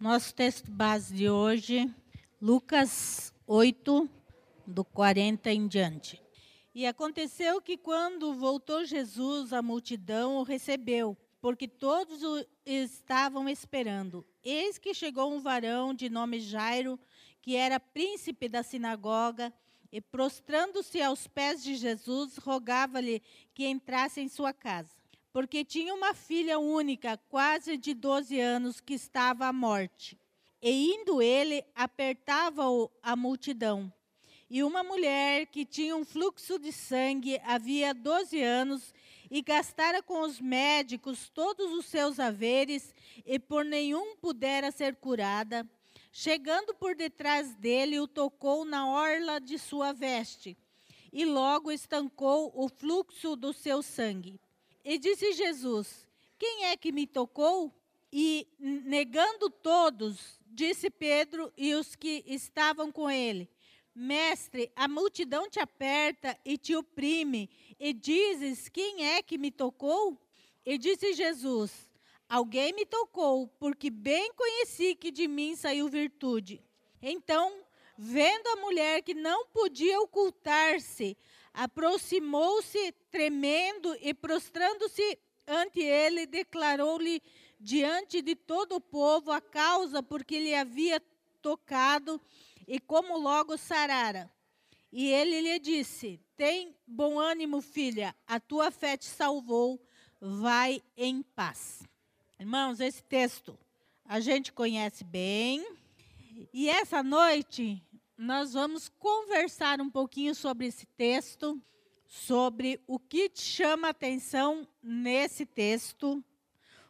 Nosso texto base de hoje, Lucas 8, do 40 em diante. E aconteceu que quando voltou Jesus, a multidão o recebeu, porque todos o estavam esperando. Eis que chegou um varão de nome Jairo, que era príncipe da sinagoga, e prostrando-se aos pés de Jesus, rogava-lhe que entrasse em sua casa porque tinha uma filha única, quase de 12 anos, que estava à morte. E indo ele, apertava-o a multidão. E uma mulher que tinha um fluxo de sangue havia 12 anos e gastara com os médicos todos os seus haveres e por nenhum pudera ser curada, chegando por detrás dele, o tocou na orla de sua veste e logo estancou o fluxo do seu sangue. E disse Jesus: Quem é que me tocou? E negando todos, disse Pedro e os que estavam com ele: Mestre, a multidão te aperta e te oprime, e dizes: Quem é que me tocou? E disse Jesus: Alguém me tocou, porque bem conheci que de mim saiu virtude. Então, vendo a mulher que não podia ocultar-se, aproximou-se tremendo e prostrando-se ante ele, declarou-lhe diante de todo o povo a causa por que lhe havia tocado e como logo sarara. E ele lhe disse: Tem bom ânimo, filha, a tua fé te salvou, vai em paz. Irmãos, esse texto a gente conhece bem. E essa noite nós vamos conversar um pouquinho sobre esse texto, sobre o que te chama a atenção nesse texto,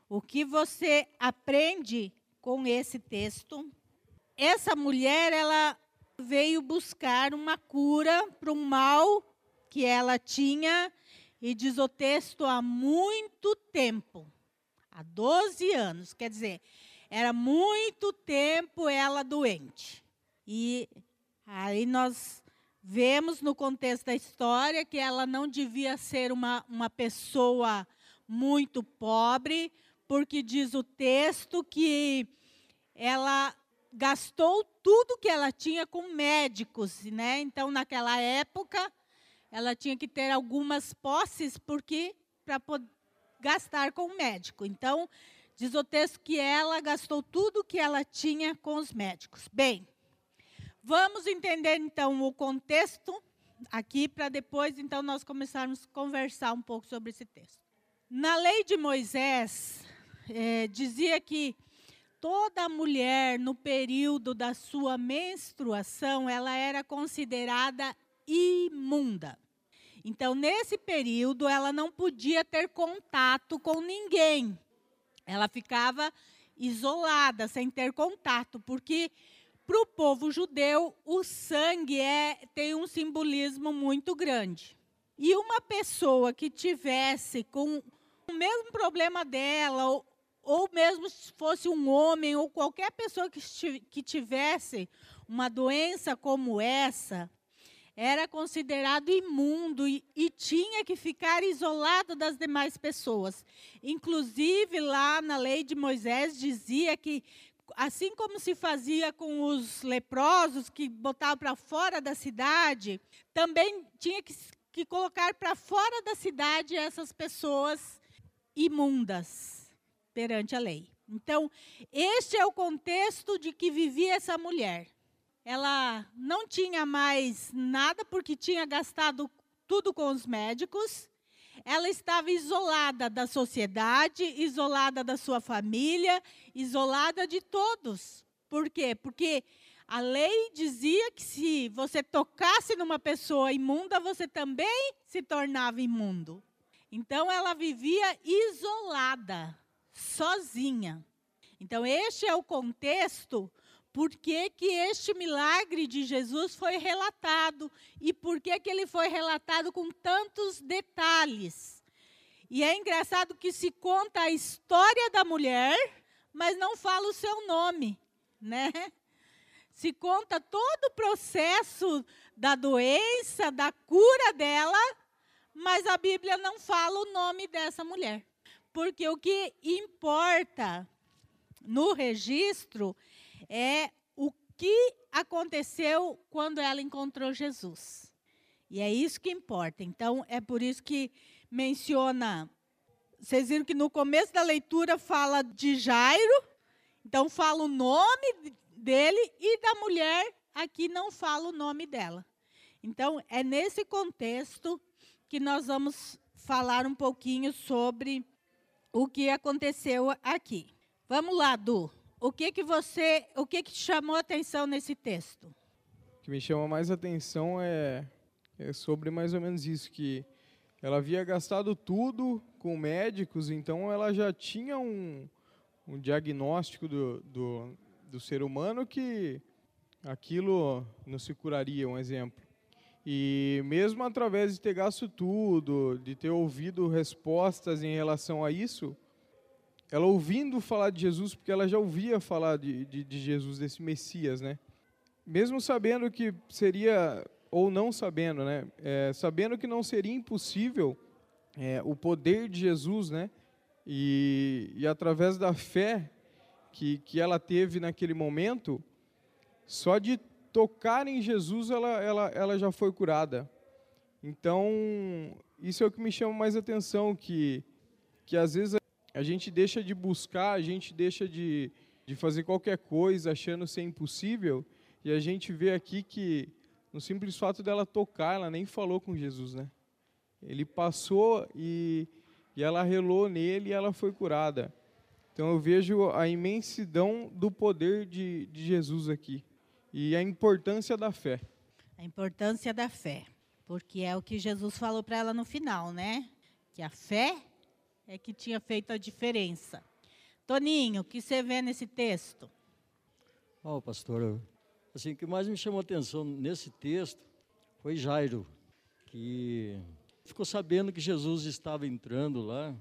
o que você aprende com esse texto. Essa mulher, ela veio buscar uma cura para um mal que ela tinha, e diz o texto, há muito tempo há 12 anos, quer dizer, era muito tempo ela doente. E Aí nós vemos no contexto da história que ela não devia ser uma, uma pessoa muito pobre, porque diz o texto que ela gastou tudo que ela tinha com médicos, né? Então, naquela época, ela tinha que ter algumas posses porque para gastar com o médico. Então, diz o texto que ela gastou tudo que ela tinha com os médicos. Bem, Vamos entender então o contexto aqui para depois então nós começarmos a conversar um pouco sobre esse texto. Na lei de Moisés é, dizia que toda mulher no período da sua menstruação ela era considerada imunda. Então nesse período ela não podia ter contato com ninguém. Ela ficava isolada, sem ter contato, porque para o povo judeu, o sangue é, tem um simbolismo muito grande. E uma pessoa que tivesse com o mesmo problema dela, ou, ou mesmo se fosse um homem, ou qualquer pessoa que, que tivesse uma doença como essa, era considerado imundo e, e, tinha que ficar isolado das demais pessoas. Inclusive, lá na lei de Moisés dizia que assim como se fazia com os leprosos que botavam para fora da cidade, também tinha que, que colocar para fora da cidade essas pessoas imundas perante a lei. Então, este é o contexto de que vivia essa mulher. Ela não tinha mais nada porque tinha gastado tudo com os médicos ela estava isolada da sociedade, isolada da sua família, isolada de todos. Por quê? Porque a lei dizia que se você tocasse numa pessoa imunda, você também se tornava imundo. Então ela vivia isolada, sozinha. Então este é o contexto por que, que este milagre de Jesus foi relatado e por que, que ele foi relatado com tantos detalhes. E é engraçado que se conta a história da mulher, mas não fala o seu nome, né? Se conta todo o processo da doença, da cura dela, mas a Bíblia não fala o nome dessa mulher. Porque o que importa no registro é o que aconteceu quando ela encontrou Jesus. E é isso que importa. Então, é por isso que menciona. Vocês viram que no começo da leitura fala de Jairo, então fala o nome dele e da mulher, aqui não fala o nome dela. Então, é nesse contexto que nós vamos falar um pouquinho sobre o que aconteceu aqui. Vamos lá, Du. O que que você, o que que te chamou a atenção nesse texto? O que me chama mais atenção é, é sobre mais ou menos isso que ela havia gastado tudo com médicos, então ela já tinha um, um diagnóstico do, do, do ser humano que aquilo não se curaria, um exemplo. E mesmo através de ter gasto tudo, de ter ouvido respostas em relação a isso, ela ouvindo falar de Jesus, porque ela já ouvia falar de, de, de Jesus, desse Messias, né? Mesmo sabendo que seria, ou não sabendo, né? É, sabendo que não seria impossível é, o poder de Jesus, né? E, e através da fé que, que ela teve naquele momento, só de tocar em Jesus ela, ela, ela já foi curada. Então, isso é o que me chama mais atenção, que, que às vezes a gente deixa de buscar, a gente deixa de, de fazer qualquer coisa achando ser impossível, e a gente vê aqui que no simples fato dela tocar, ela nem falou com Jesus, né? Ele passou e, e ela relou nele e ela foi curada. Então eu vejo a imensidão do poder de, de Jesus aqui e a importância da fé. A importância da fé, porque é o que Jesus falou para ela no final, né? Que a fé é que tinha feito a diferença. Toninho, o que você vê nesse texto? Oh, pastor, assim, o que mais me chamou a atenção nesse texto foi Jairo, que ficou sabendo que Jesus estava entrando lá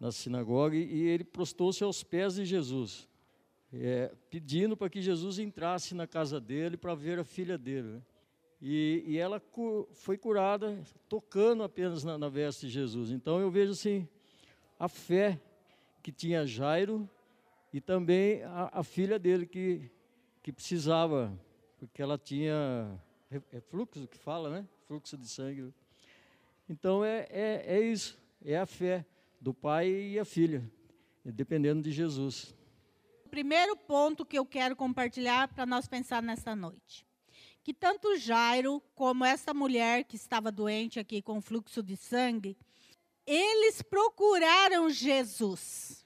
na sinagoga e ele prostou-se aos pés de Jesus, é, pedindo para que Jesus entrasse na casa dele para ver a filha dele. Né? E, e, ela cu foi curada tocando apenas na, na veste de Jesus. Então eu vejo assim, a fé que tinha Jairo e também a, a filha dele que, que precisava, porque ela tinha é, é fluxo que fala, né? Fluxo de sangue. Então é, é, é isso, é a fé do pai e a filha, dependendo de Jesus. O primeiro ponto que eu quero compartilhar para nós pensar nessa noite. Que tanto Jairo como essa mulher que estava doente aqui com fluxo de sangue, eles procuraram Jesus.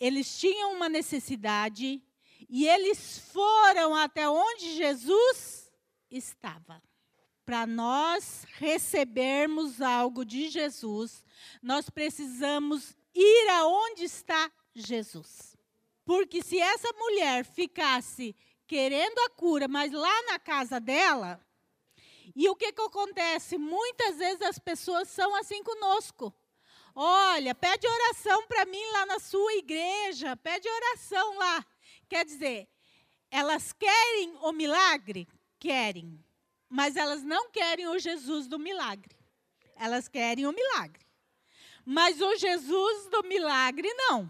Eles tinham uma necessidade e eles foram até onde Jesus estava. Para nós recebermos algo de Jesus, nós precisamos ir aonde está Jesus. Porque se essa mulher ficasse querendo a cura, mas lá na casa dela, e o que, que acontece? Muitas vezes as pessoas são assim conosco. Olha, pede oração para mim lá na sua igreja, pede oração lá. Quer dizer, elas querem o milagre? Querem. Mas elas não querem o Jesus do milagre. Elas querem o milagre. Mas o Jesus do milagre não.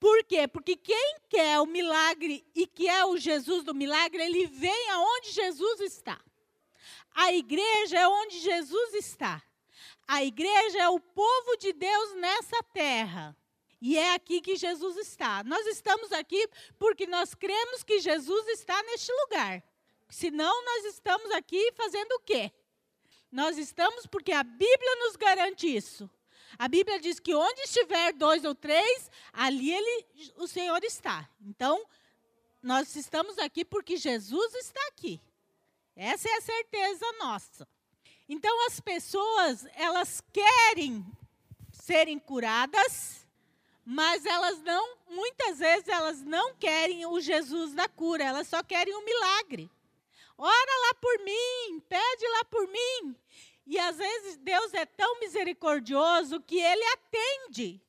Por quê? Porque quem quer o milagre e que é o Jesus do milagre, ele vem aonde Jesus está. A igreja é onde Jesus está. A igreja é o povo de Deus nessa terra. E é aqui que Jesus está. Nós estamos aqui porque nós cremos que Jesus está neste lugar. Senão, nós estamos aqui fazendo o quê? Nós estamos porque a Bíblia nos garante isso. A Bíblia diz que onde estiver dois ou três, ali ele, o Senhor está. Então, nós estamos aqui porque Jesus está aqui. Essa é a certeza nossa. Então as pessoas, elas querem serem curadas, mas elas não, muitas vezes elas não querem o Jesus da cura, elas só querem o um milagre. Ora lá por mim, pede lá por mim. E às vezes Deus é tão misericordioso que ele atende.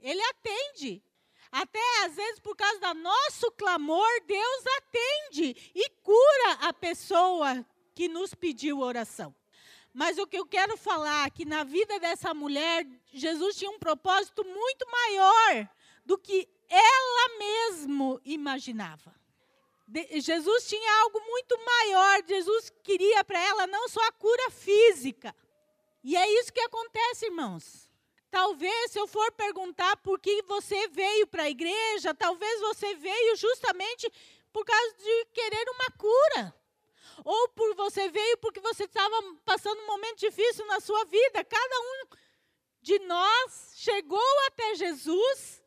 Ele atende. Até às vezes por causa do nosso clamor, Deus atende e cura a pessoa que nos pediu oração. Mas o que eu quero falar é que na vida dessa mulher, Jesus tinha um propósito muito maior do que ela mesmo imaginava. De, Jesus tinha algo muito maior. Jesus queria para ela não só a cura física. E é isso que acontece, irmãos. Talvez, se eu for perguntar por que você veio para a igreja, talvez você veio justamente por causa de querer uma cura. Ou por você veio porque você estava passando um momento difícil na sua vida. Cada um de nós chegou até Jesus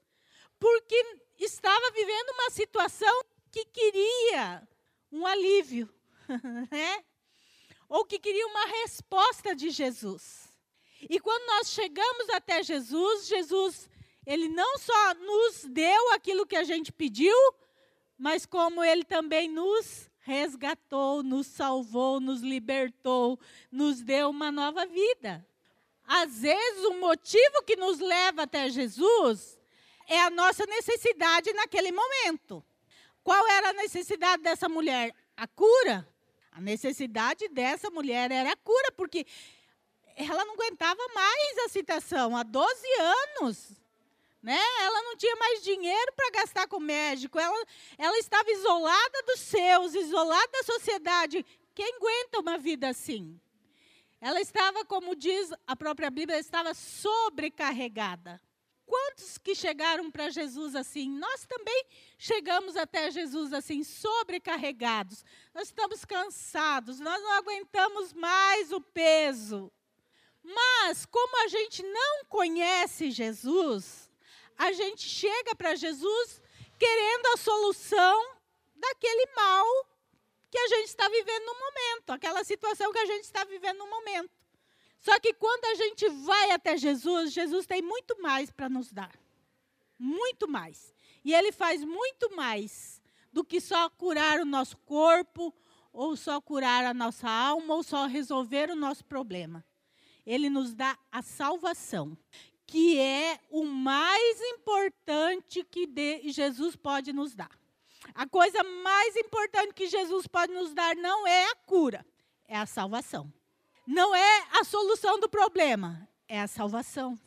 porque estava vivendo uma situação que queria um alívio, né? Ou que queria uma resposta de Jesus. E quando nós chegamos até Jesus, Jesus, ele não só nos deu aquilo que a gente pediu, mas como ele também nos resgatou, nos salvou, nos libertou, nos deu uma nova vida. Às vezes, o motivo que nos leva até Jesus é a nossa necessidade naquele momento. Qual era a necessidade dessa mulher? A cura. A necessidade dessa mulher era a cura, porque ela não aguentava mais a situação há 12 anos. Né? Ela não tinha mais dinheiro para gastar com médico. Ela, ela estava isolada dos seus, isolada da sociedade. Quem aguenta uma vida assim? Ela estava, como diz a própria Bíblia, estava sobrecarregada. Quantos que chegaram para Jesus assim? Nós também chegamos até Jesus assim, sobrecarregados. Nós estamos cansados, nós não aguentamos mais o peso. Mas, como a gente não conhece Jesus, a gente chega para Jesus querendo a solução daquele mal que a gente está vivendo no momento, aquela situação que a gente está vivendo no momento. Só que quando a gente vai até Jesus, Jesus tem muito mais para nos dar. Muito mais. E ele faz muito mais do que só curar o nosso corpo, ou só curar a nossa alma, ou só resolver o nosso problema. Ele nos dá a salvação, que é o mais importante que Jesus pode nos dar. A coisa mais importante que Jesus pode nos dar não é a cura, é a salvação não é a solução do problema, é a salvação.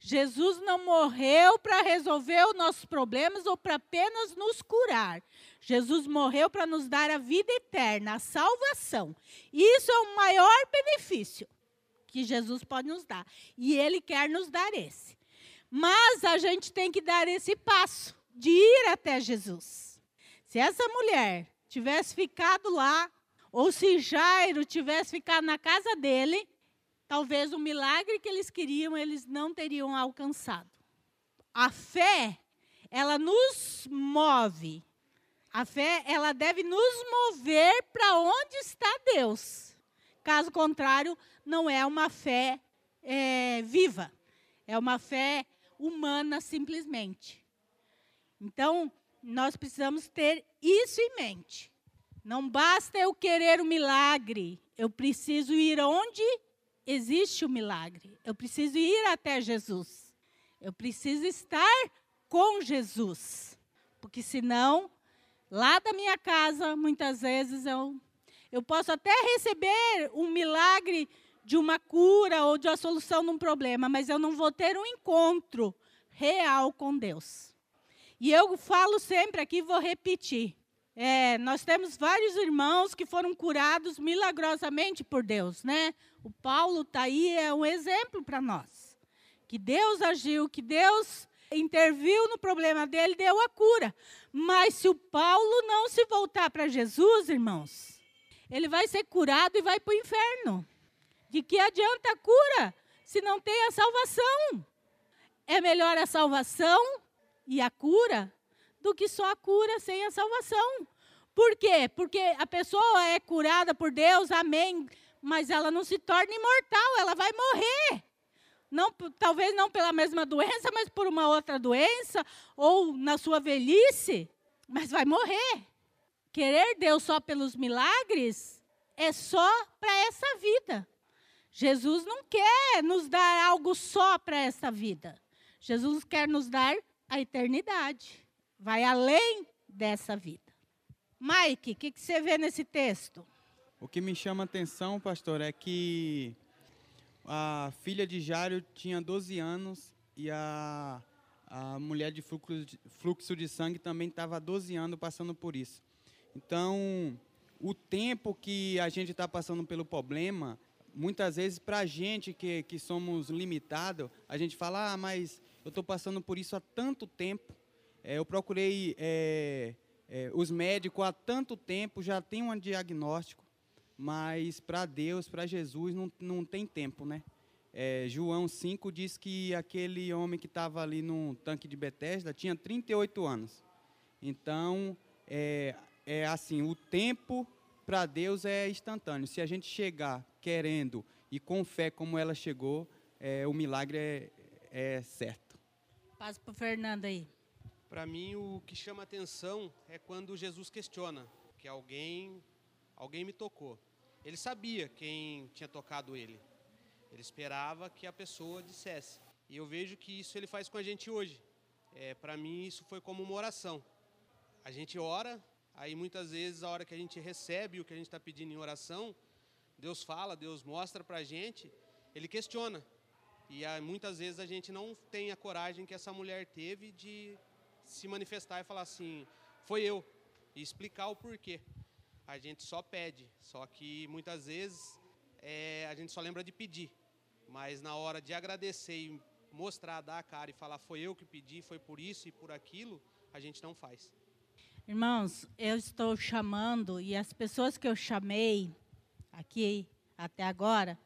Jesus não morreu para resolver os nossos problemas ou para apenas nos curar. Jesus morreu para nos dar a vida eterna, a salvação. Isso é o maior benefício que Jesus pode nos dar. E Ele quer nos dar esse. Mas a gente tem que dar esse passo de ir até Jesus. Se essa mulher tivesse ficado lá ou se Jairo tivesse ficado na casa dele, talvez o milagre que eles queriam eles não teriam alcançado. A fé, ela nos move. A fé, ela deve nos mover para onde está Deus. Caso contrário, não é uma fé é, viva. É uma fé humana simplesmente. Então, nós precisamos ter isso em mente. Não basta eu querer o um milagre, eu preciso ir onde existe o milagre. Eu preciso ir até Jesus. Eu preciso estar com Jesus. Porque senão, lá da minha casa, muitas vezes eu, eu posso até receber um milagre de uma cura ou de uma solução de um problema, mas eu não vou ter um encontro real com Deus. E eu falo sempre aqui, vou repetir. É, nós temos vários irmãos que foram curados milagrosamente por Deus, né? O Paulo está aí, é um exemplo para nós. Que Deus agiu, que Deus interviu no problema dele, deu a cura. Mas se o Paulo não se voltar para Jesus, irmãos, ele vai ser curado e vai para o inferno. De que adianta a cura se não tem a salvação? É melhor a salvação e a cura do que só a cura sem a salvação. Por quê? Porque a pessoa é curada por Deus, amém, mas ela não se torna imortal, ela vai morrer. Não, talvez não pela mesma doença, mas por uma outra doença, ou na sua velhice, mas vai morrer. Querer Deus só pelos milagres é só para essa vida. Jesus não quer nos dar algo só para essa vida. Jesus quer nos dar a eternidade vai além dessa vida. Mike, o que, que você vê nesse texto? O que me chama a atenção, pastor, é que a filha de Jário tinha 12 anos e a a mulher de fluxo de, fluxo de sangue também estava 12 anos passando por isso. Então, o tempo que a gente está passando pelo problema, muitas vezes para a gente que, que somos limitados, a gente fala, ah, mas eu estou passando por isso há tanto tempo, é, eu procurei é, é, os médicos há tanto tempo, já tem um diagnóstico, mas para Deus, para Jesus, não, não tem tempo, né? João 5 diz que aquele homem que estava ali no tanque de Betesda tinha 38 anos. Então, é, assim, o tempo para Deus é instantâneo. Se a gente chegar querendo e com fé como ela chegou, é, o milagre é, é certo. Passa para o Fernando aí. Para mim, o que chama atenção é quando Jesus questiona que alguém, alguém me tocou. Ele sabia quem tinha tocado ele. Ele esperava que a pessoa dissesse. E eu vejo que isso ele faz com a gente hoje. É, Para mim, isso foi como uma oração. A gente ora, Aí muitas vezes, a hora que a gente recebe o que a gente está pedindo em oração, Deus fala, Deus mostra para a gente, Ele questiona. E aí, muitas vezes a gente não tem a coragem que essa mulher teve de se manifestar e falar assim: foi eu, e explicar o porquê. A gente só pede, só que muitas vezes é, a gente só lembra de pedir, mas na hora de agradecer e mostrar, dar a cara e falar: foi eu que pedi, foi por isso e por aquilo, a gente não faz. Irmãos, eu estou chamando, e as pessoas que eu chamei aqui até agora,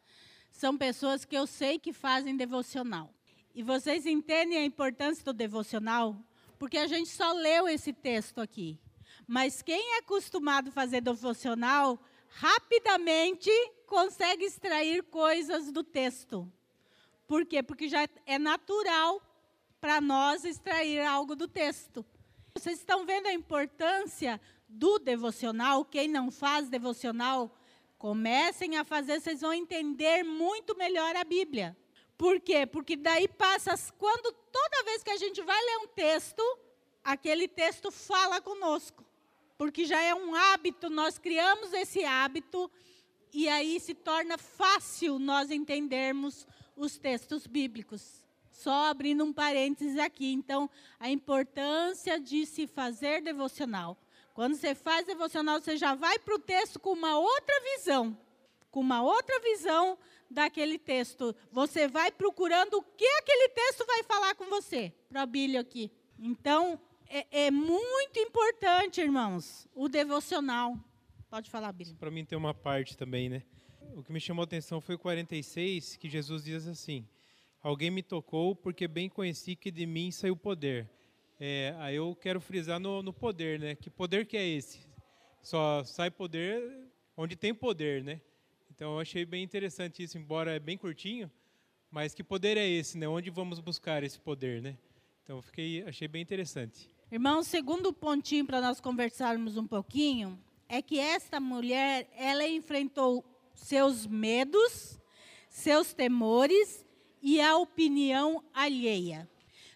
são pessoas que eu sei que fazem devocional. E vocês entendem a importância do devocional? Porque a gente só leu esse texto aqui. Mas quem é acostumado a fazer devocional, rapidamente consegue extrair coisas do texto. Por quê? Porque já é natural para nós extrair algo do texto. Vocês estão vendo a importância do devocional? Quem não faz devocional, comecem a fazer, vocês vão entender muito melhor a Bíblia. Por quê? Porque daí passa, quando toda vez que a gente vai ler um texto, aquele texto fala conosco. Porque já é um hábito, nós criamos esse hábito e aí se torna fácil nós entendermos os textos bíblicos. Só abrindo um parênteses aqui. Então, a importância de se fazer devocional. Quando você faz devocional, você já vai para o texto com uma outra visão. Com uma outra visão daquele texto. Você vai procurando o que aquele texto vai falar com você. Para Bíblia aqui. Então, é, é, muito importante, irmãos, o devocional. Pode falar, Bíblia. Para mim tem uma parte também, né? O que me chamou a atenção foi o 46, que Jesus diz assim: Alguém me tocou porque bem conheci que de mim saiu poder. É, aí eu quero frisar no, no, poder, né? Que poder que é esse? Só sai poder onde tem poder, né? Então eu achei bem interessante isso, embora é bem curtinho, mas que poder é esse, né? Onde vamos buscar esse poder, né? Então fiquei, achei bem interessante. Irmão, segundo pontinho para nós conversarmos um pouquinho, é que esta mulher, ela enfrentou seus medos, seus temores e a opinião alheia.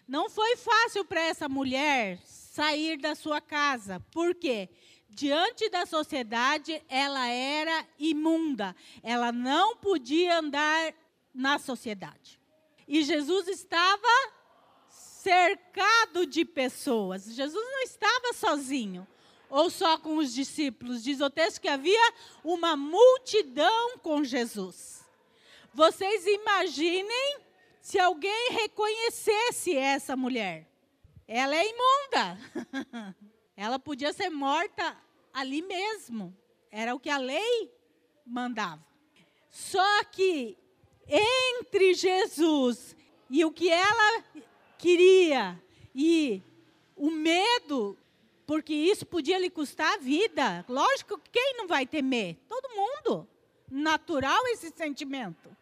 Não foi fácil para essa mulher sair da sua casa, porque diante da sociedade ela era imunda, ela não podia andar na sociedade. E Jesus estava cercado de pessoas. Jesus não estava sozinho ou só com os discípulos. Diz o texto que havia uma multidão com Jesus. Vocês imaginem se alguém reconhecesse essa mulher. Ela é imunda. Ela podia ser morta ali mesmo. Era o que a lei mandava. Só que entre Jesus e o que ela queria e o medo, porque isso podia lhe custar a vida. Lógico, quem não vai temer? Todo mundo. Natural esse sentimento.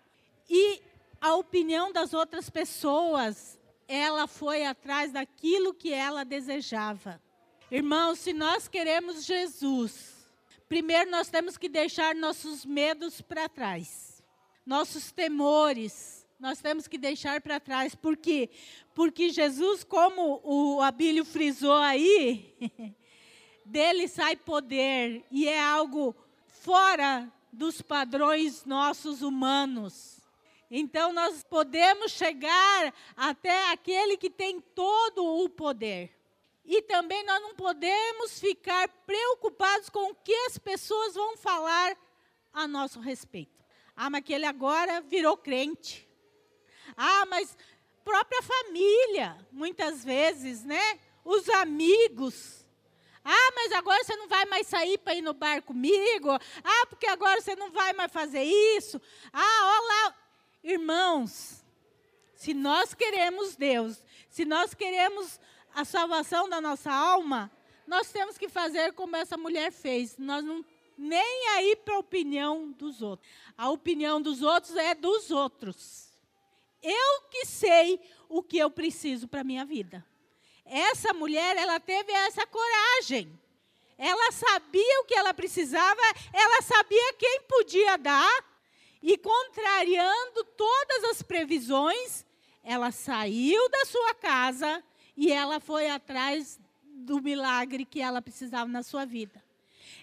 E a opinião das outras pessoas, ela foi atrás daquilo que ela desejava. Irmãos, se nós queremos Jesus, primeiro nós temos que deixar nossos medos para trás, nossos temores, nós temos que deixar para trás. Por quê? Porque Jesus, como o Abílio frisou aí, dele sai poder e é algo fora dos padrões nossos humanos. Então nós podemos chegar até aquele que tem todo o poder. E também nós não podemos ficar preocupados com o que as pessoas vão falar a nosso respeito. Ah, mas que ele agora virou crente. Ah, mas própria família, muitas vezes, né? Os amigos. Ah, mas agora você não vai mais sair para ir no bar comigo. Ah, porque agora você não vai mais fazer isso. Ah, olá. Irmãos, se nós queremos Deus, se nós queremos a salvação da nossa alma, nós temos que fazer como essa mulher fez. Nós não nem aí para a opinião dos outros. A opinião dos outros é dos outros. Eu que sei o que eu preciso para a minha vida. Essa mulher, ela teve essa coragem. Ela sabia o que ela precisava, ela sabia quem podia dar, e contrariando todas as previsões, ela saiu da sua casa e ela foi atrás do milagre que ela precisava na sua vida.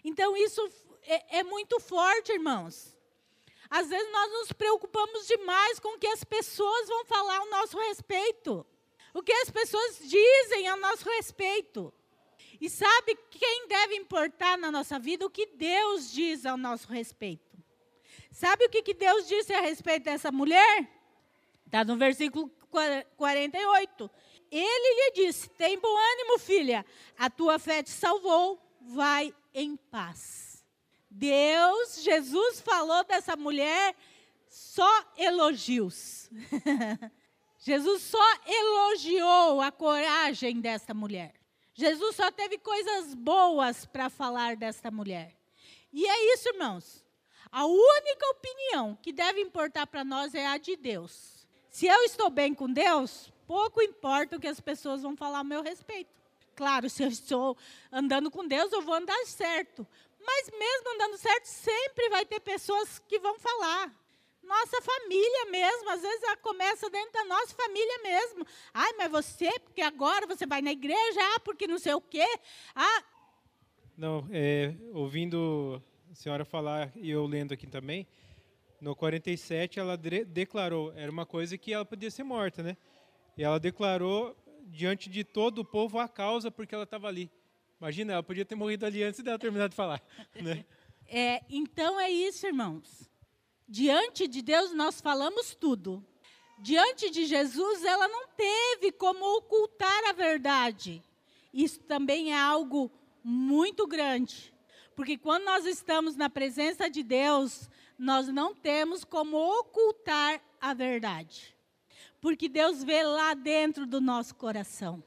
Então, isso é, é muito forte, irmãos. Às vezes nós nos preocupamos demais com o que as pessoas vão falar ao nosso respeito. O que as pessoas dizem a nosso respeito. E sabe quem deve importar na nossa vida? O que Deus diz ao nosso respeito. Sabe o que, que Deus disse a respeito dessa mulher? Está no versículo 48. Ele lhe disse: Tem bom ânimo, filha, a tua fé te salvou, vai em paz. Deus, Jesus falou dessa mulher só elogios. Jesus só elogiou a coragem desta mulher. Jesus só teve coisas boas para falar desta mulher. E é isso, irmãos. A única opinião que deve importar para nós é a de Deus. Se eu estou bem com Deus, pouco importa o que as pessoas vão falar a meu respeito. Claro, se eu estou andando com Deus, eu vou andar certo. Mas mesmo andando certo, sempre vai ter pessoas que vão falar. Nossa família mesmo, às vezes ela começa dentro da nossa família mesmo. Ai, mas você, porque agora você vai na igreja, ah, porque não sei o quê. Ah. Não, é, ouvindo a senhora falar e eu lendo aqui também, no 47 ela de declarou, era uma coisa que ela podia ser morta, né? E ela declarou diante de todo o povo a causa porque ela estava ali. Imagina, ela podia ter morrido ali antes dela terminar de falar. Né? É, então é isso, irmãos. Diante de Deus nós falamos tudo. Diante de Jesus, ela não teve como ocultar a verdade. Isso também é algo muito grande. Porque quando nós estamos na presença de Deus, nós não temos como ocultar a verdade. Porque Deus vê lá dentro do nosso coração.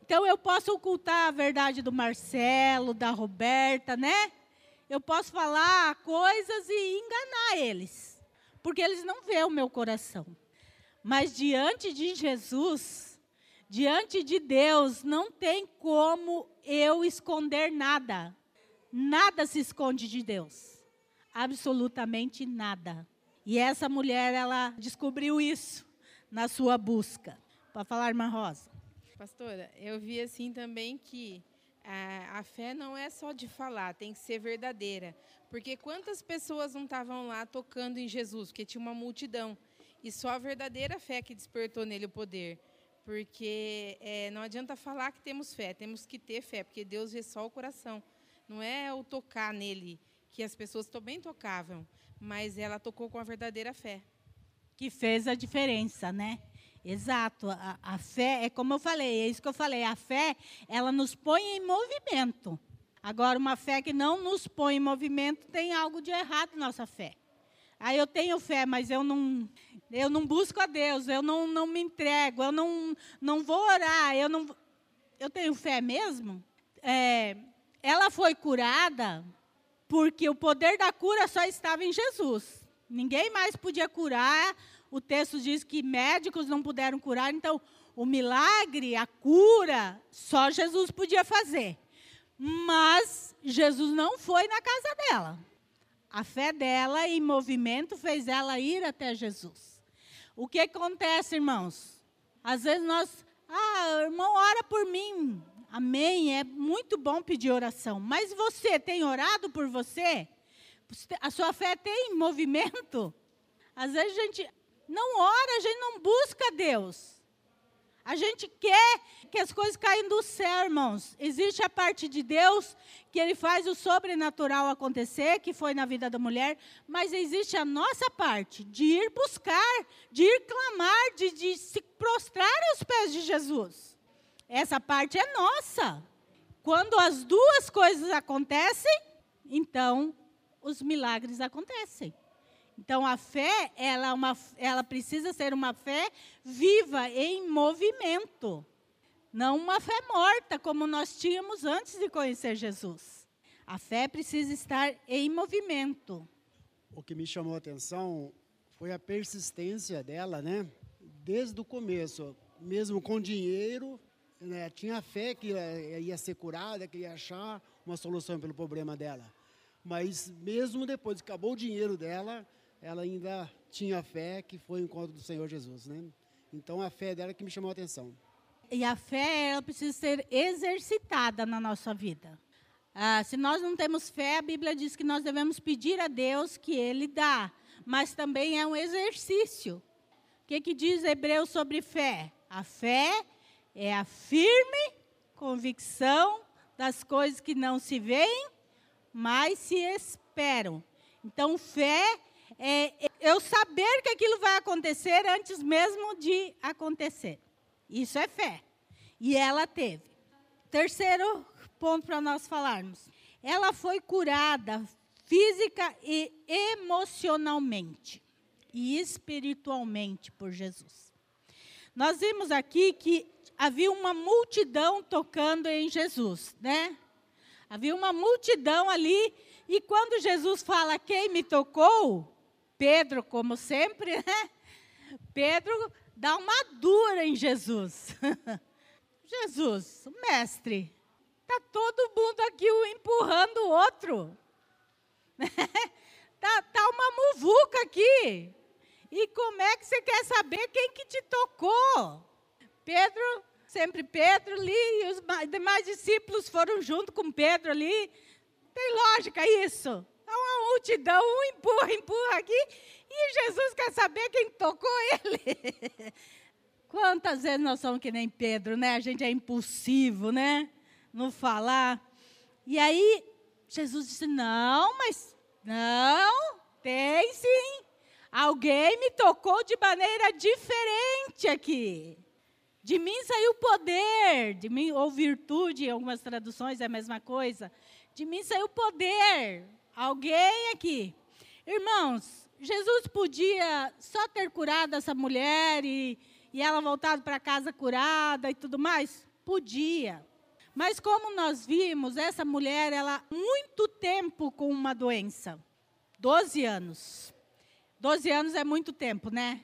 Então eu posso ocultar a verdade do Marcelo, da Roberta, né? Eu posso falar coisas e enganar eles, porque eles não veem o meu coração. Mas diante de Jesus, diante de Deus, não tem como eu esconder nada. Nada se esconde de Deus. Absolutamente nada. E essa mulher, ela descobriu isso na sua busca. Para falar, irmã Rosa. Pastora, eu vi assim também que a, a, fé não é só de falar, tem que ser verdadeira. Porque quantas pessoas não estavam lá tocando em Jesus? Porque tinha uma multidão. E só a verdadeira fé que despertou nele o poder. Porque é, não adianta falar que temos fé, temos que ter fé, porque Deus vê só o coração. Não é o tocar nele, que as pessoas também tocavam, mas ela tocou com a verdadeira fé. Que fez a diferença, né? Exato. A, a, fé, é como eu falei, é isso que eu falei. A fé, ela nos põe em movimento. Agora, uma fé que não nos põe em movimento, tem algo de errado na nossa fé. Aí eu tenho fé, mas eu não, eu não busco a Deus, eu não, não me entrego, eu não, não vou orar, eu não. Eu tenho fé mesmo? É, ela foi curada porque o poder da cura só estava em Jesus. Ninguém mais podia curar o texto diz que médicos não puderam curar, então o milagre, a cura, só Jesus podia fazer. Mas Jesus não foi na casa dela. A fé dela em movimento fez ela ir até Jesus. O que acontece, irmãos? Às vezes nós, ah, irmão, ora por mim. Amém. É muito bom pedir oração. Mas você tem orado por você? A sua fé tem movimento? Às vezes a gente, não ora, a gente não busca Deus. A gente quer que as coisas caiam do céu, irmãos. Existe a parte de Deus que ele faz o sobrenatural acontecer, que foi na vida da mulher, mas existe a nossa parte de ir buscar, de ir clamar, de, de se prostrar aos pés de Jesus. Essa parte é nossa. Quando as duas coisas acontecem, então os milagres acontecem. Então a fé, ela, é uma, ela precisa ser uma fé viva, em movimento. Não uma fé morta, como nós tínhamos antes de conhecer Jesus. A fé precisa estar em movimento. O que me chamou a atenção foi a persistência dela, né? Desde o começo, mesmo com dinheiro, né? tinha fé que ia ser curada, que ia achar uma solução pelo problema dela. Mas mesmo depois que acabou o dinheiro dela, ela ainda tinha fé que foi o encontro do Senhor Jesus, né? Então a fé dela que me chamou a atenção. E a fé ela precisa ser exercitada na nossa vida. Ah, se nós não temos fé, a Bíblia diz que nós devemos pedir a Deus que Ele dá, mas também é um exercício. O que, que diz Hebreus sobre fé? A fé é a firme convicção das coisas que não se veem, mas se esperam. Então, fé é eu saber que aquilo vai acontecer antes mesmo de acontecer. Isso é fé. E ela teve. Terceiro ponto para nós falarmos. Ela foi curada física e emocionalmente e espiritualmente por Jesus. Nós vimos aqui que havia uma multidão tocando em Jesus, né? Havia uma multidão ali e quando Jesus fala quem me tocou, Pedro, como sempre, né? Pedro dá uma dura em Jesus. Jesus, mestre, tá todo mundo aqui um empurrando o outro. tá, tá uma muvuca aqui. E como é que você quer saber quem que te tocou? Pedro, sempre Pedro ali, e os demais discípulos foram junto com Pedro ali. Tem lógica isso? Há uma multidão, um empurra, empurra aqui, e Jesus quer saber quem tocou ele. Quantas vezes nós somos que nem Pedro, né? A gente é impulsivo, né? Não falar. E aí, Jesus disse: Não, mas não, tem sim. Alguém me tocou de maneira diferente aqui. De mim saiu poder, de mim, ou virtude, em algumas traduções é a mesma coisa. De mim saiu poder. Alguém aqui. Irmãos, Jesus podia só ter curado essa mulher e, e ela voltado para casa curada e tudo mais? Podia. Mas como nós vimos, essa mulher, ela muito tempo com uma doença. 12 anos. 12 anos é muito tempo, né?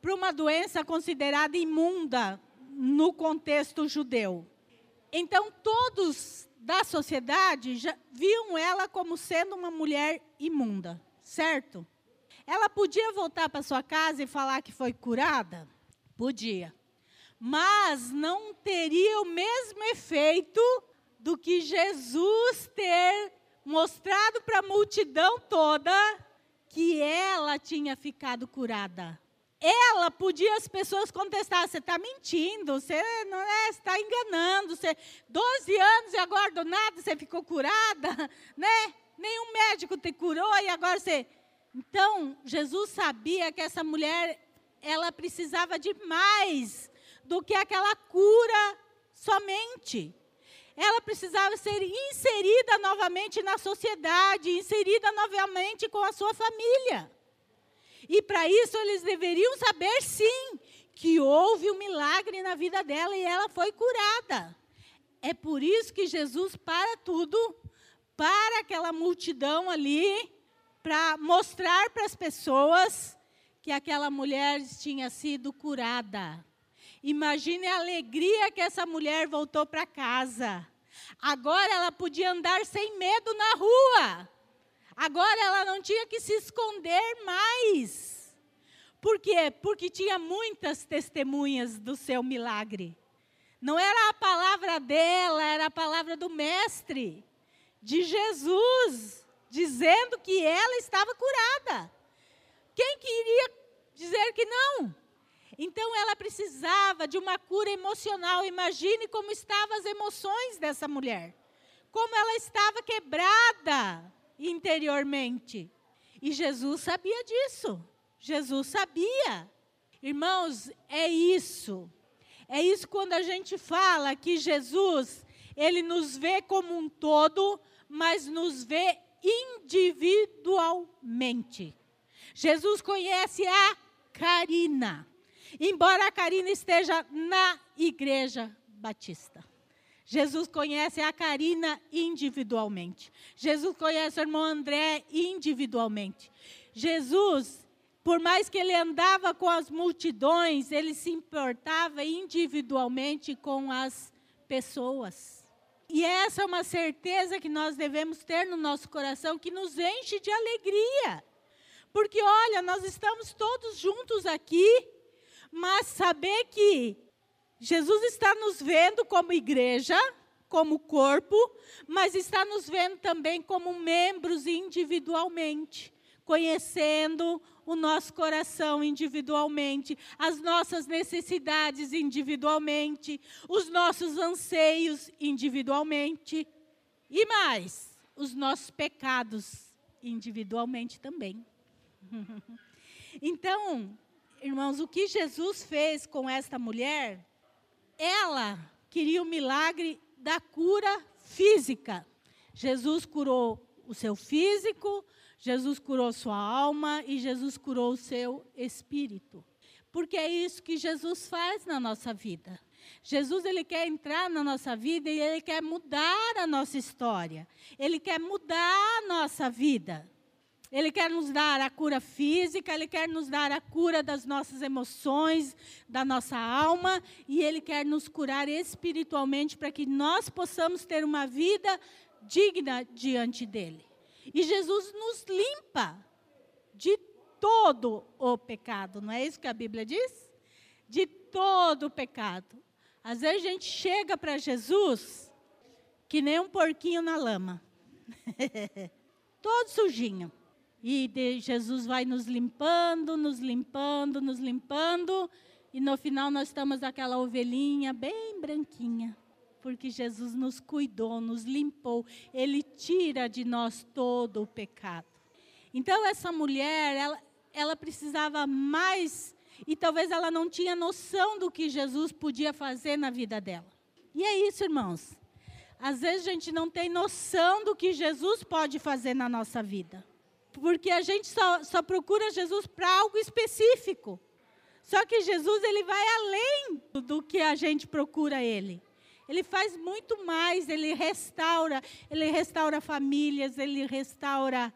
Para uma doença considerada imunda no contexto judeu. Então, todos da sociedade já viam ela como sendo uma mulher imunda, certo? Ela podia voltar para sua casa e falar que foi curada? Podia. Mas não teria o mesmo efeito do que Jesus ter mostrado para a multidão toda que ela tinha ficado curada ela podia as pessoas contestar, você está mentindo, você não é, está enganando, você 12 anos e agora do nada você ficou curada, né? Nenhum médico te curou e agora você. Então, Jesus sabia que essa mulher ela precisava de mais do que aquela cura somente. Ela precisava ser inserida novamente na sociedade, inserida novamente com a sua família. E para isso eles deveriam saber, sim, que houve um milagre na vida dela e ela foi curada. É por isso que Jesus para tudo, para aquela multidão ali, para mostrar para as pessoas que aquela mulher tinha sido curada. Imagine a alegria que essa mulher voltou para casa. Agora ela podia andar sem medo na rua. Agora ela não tinha que se esconder mais. Por quê? Porque tinha muitas testemunhas do seu milagre. Não era a palavra dela, era a palavra do Mestre, de Jesus, dizendo que ela estava curada. Quem queria dizer que não. Então ela precisava de uma cura emocional. Imagine como estavam as emoções dessa mulher. Como ela estava quebrada interiormente. E Jesus sabia disso. Jesus sabia. Irmãos, é isso. É isso quando a gente fala que Jesus, ele nos vê como um todo, mas nos vê individualmente. Jesus conhece a Karina, embora a Karina esteja na igreja batista. Jesus conhece a Karina individualmente. Jesus conhece o irmão André individualmente. Jesus, por mais que ele andava com as multidões, ele se importava individualmente com as pessoas. E essa é uma certeza que nós devemos ter no nosso coração, que nos enche de alegria. Porque, olha, nós estamos todos juntos aqui, mas saber que Jesus está nos vendo como igreja, como corpo, mas está nos vendo também como membros individualmente, conhecendo o nosso coração individualmente, as nossas necessidades individualmente, os nossos anseios individualmente e mais, os nossos pecados individualmente também. então, irmãos, o que Jesus fez com esta mulher ela queria o milagre da cura física. Jesus curou o seu físico, Jesus curou sua alma e Jesus curou o seu espírito. Porque é isso que Jesus faz na nossa vida. Jesus ele quer entrar na nossa vida e ele quer mudar a nossa história. Ele quer mudar a nossa vida. Ele quer nos dar a cura física, Ele quer nos dar a cura das nossas emoções, da nossa alma, e Ele quer nos curar espiritualmente para que nós possamos ter uma vida digna diante dEle. E Jesus nos limpa de todo o pecado, não é isso que a Bíblia diz? De todo o pecado. Às vezes a gente chega para Jesus que nem um porquinho na lama, todo sujinho. E Jesus vai nos limpando, nos limpando, nos limpando. E no final nós estamos aquela ovelhinha bem branquinha. Porque Jesus nos cuidou, nos limpou. Ele tira de nós todo o pecado. Então essa mulher, ela, ela precisava mais. E talvez ela não tinha noção do que Jesus podia fazer na vida dela. E é isso, irmãos. Às vezes a gente não tem noção do que Jesus pode fazer na nossa vida porque a gente só, só procura Jesus para algo específico. Só que Jesus ele vai além do que a gente procura ele. Ele faz muito mais, ele restaura, ele restaura famílias, ele restaura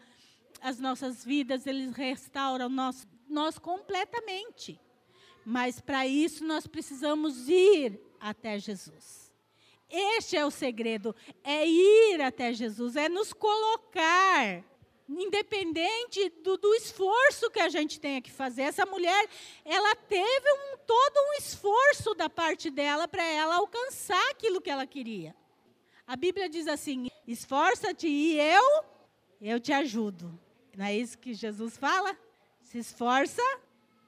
as nossas vidas, ele restaura o nosso, nós completamente. Mas para isso nós precisamos ir até Jesus. Este é o segredo, é ir até Jesus, é nos colocar independente do, do, esforço que a gente tenha que fazer. Essa mulher, ela teve um, todo um esforço da parte dela para ela alcançar aquilo que ela queria. A Bíblia diz assim: esforça-te e eu, eu te ajudo. Não é isso que Jesus fala? Se esforça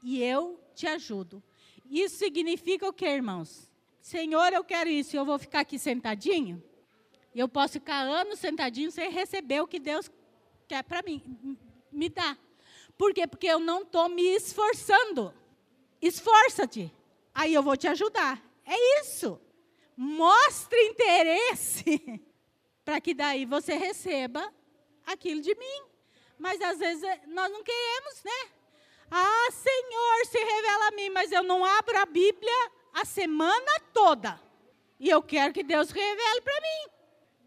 e eu te ajudo. Isso significa o que, irmãos? Senhor, eu quero isso, eu vou ficar aqui sentadinho? Eu posso ficar anos sentadinho sem receber o que Deus quer para mim, me dá. Por quê? Porque eu não estou me esforçando. Esforça-te, aí eu vou te ajudar. É isso. Mostre interesse para que daí você receba aquilo de mim. Mas às vezes eh, nós não queremos, né? Ah, Senhor, se revela a mim, mas eu não abro a Bíblia a semana toda. E eu quero que Deus revele para mim.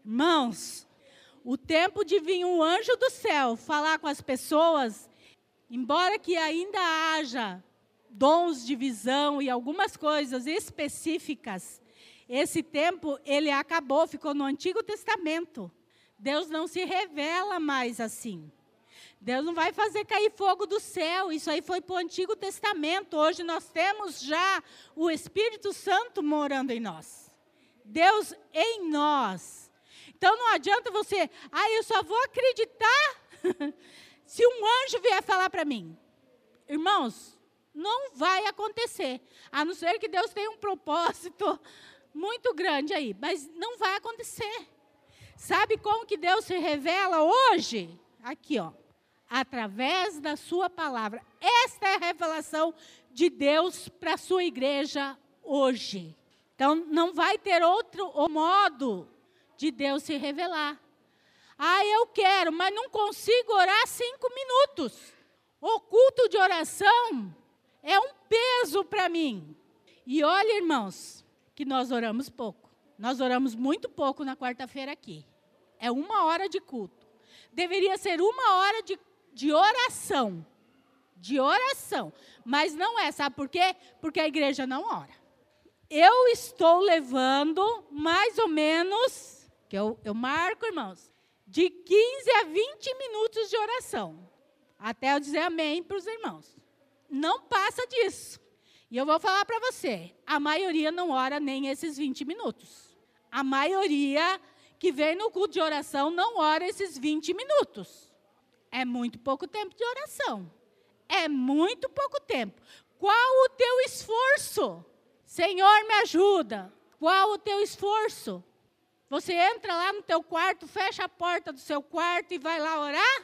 Irmãos, o tempo de vir um anjo do céu falar com as pessoas, embora que ainda haja dons de visão e algumas coisas específicas, esse tempo ele acabou, ficou no Antigo Testamento. Deus não se revela mais assim. Deus não vai fazer cair fogo do céu. Isso aí foi para o Antigo Testamento. Hoje nós temos já o Espírito Santo morando em nós. Deus em nós. Então não adianta você, ah, eu só vou acreditar se um anjo vier falar para mim. Irmãos, Não vai acontecer. A não ser que Deus tenha um propósito muito grande aí. Mas não vai acontecer. Sabe como que Deus se revela hoje? Aqui, ó. Através da sua palavra. Esta é a revelação de Deus para a sua igreja hoje. Então, não vai ter outro modo de Deus se revelar. Ah, eu quero, mas não consigo orar cinco minutos. O culto de oração é um peso para mim. E olha, irmãos, que nós oramos pouco. Nós oramos muito pouco na quarta-feira aqui. É uma hora de culto. Deveria ser uma hora de, de oração. De oração. Mas não é, sabe por quê? Porque a igreja não ora. Eu estou levando mais ou menos, que eu, eu marco, irmãos, de 15 a 20 minutos de oração. Até eu dizer amém para os irmãos. Não passa disso. E eu vou falar para você: a maioria não ora nem esses 20 minutos. A maioria que vem no culto de oração não ora esses 20 minutos. É muito pouco tempo de oração. É muito pouco tempo. Qual o teu esforço? Senhor, me ajuda. Qual o teu esforço? Você entra lá no teu quarto, fecha a porta do seu quarto e vai lá orar?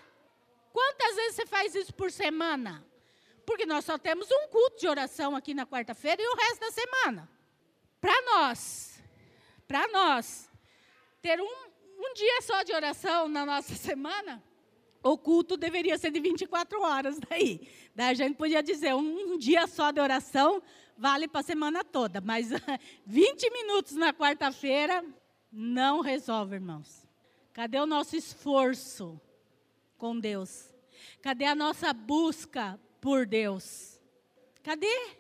Quantas vezes você faz isso por semana? Porque nós só temos um culto de oração aqui na quarta-feira e o resto da semana. Para nós, para nós, ter um, um dia só de oração na nossa semana, o culto deveria ser de 24 horas daí. Daí a gente podia dizer, um, um dia só de oração vale para a semana toda, mas 20 minutos na quarta-feira não resolve, irmãos. Cadê o nosso esforço com Deus? Cadê a nossa busca por Deus? Cadê?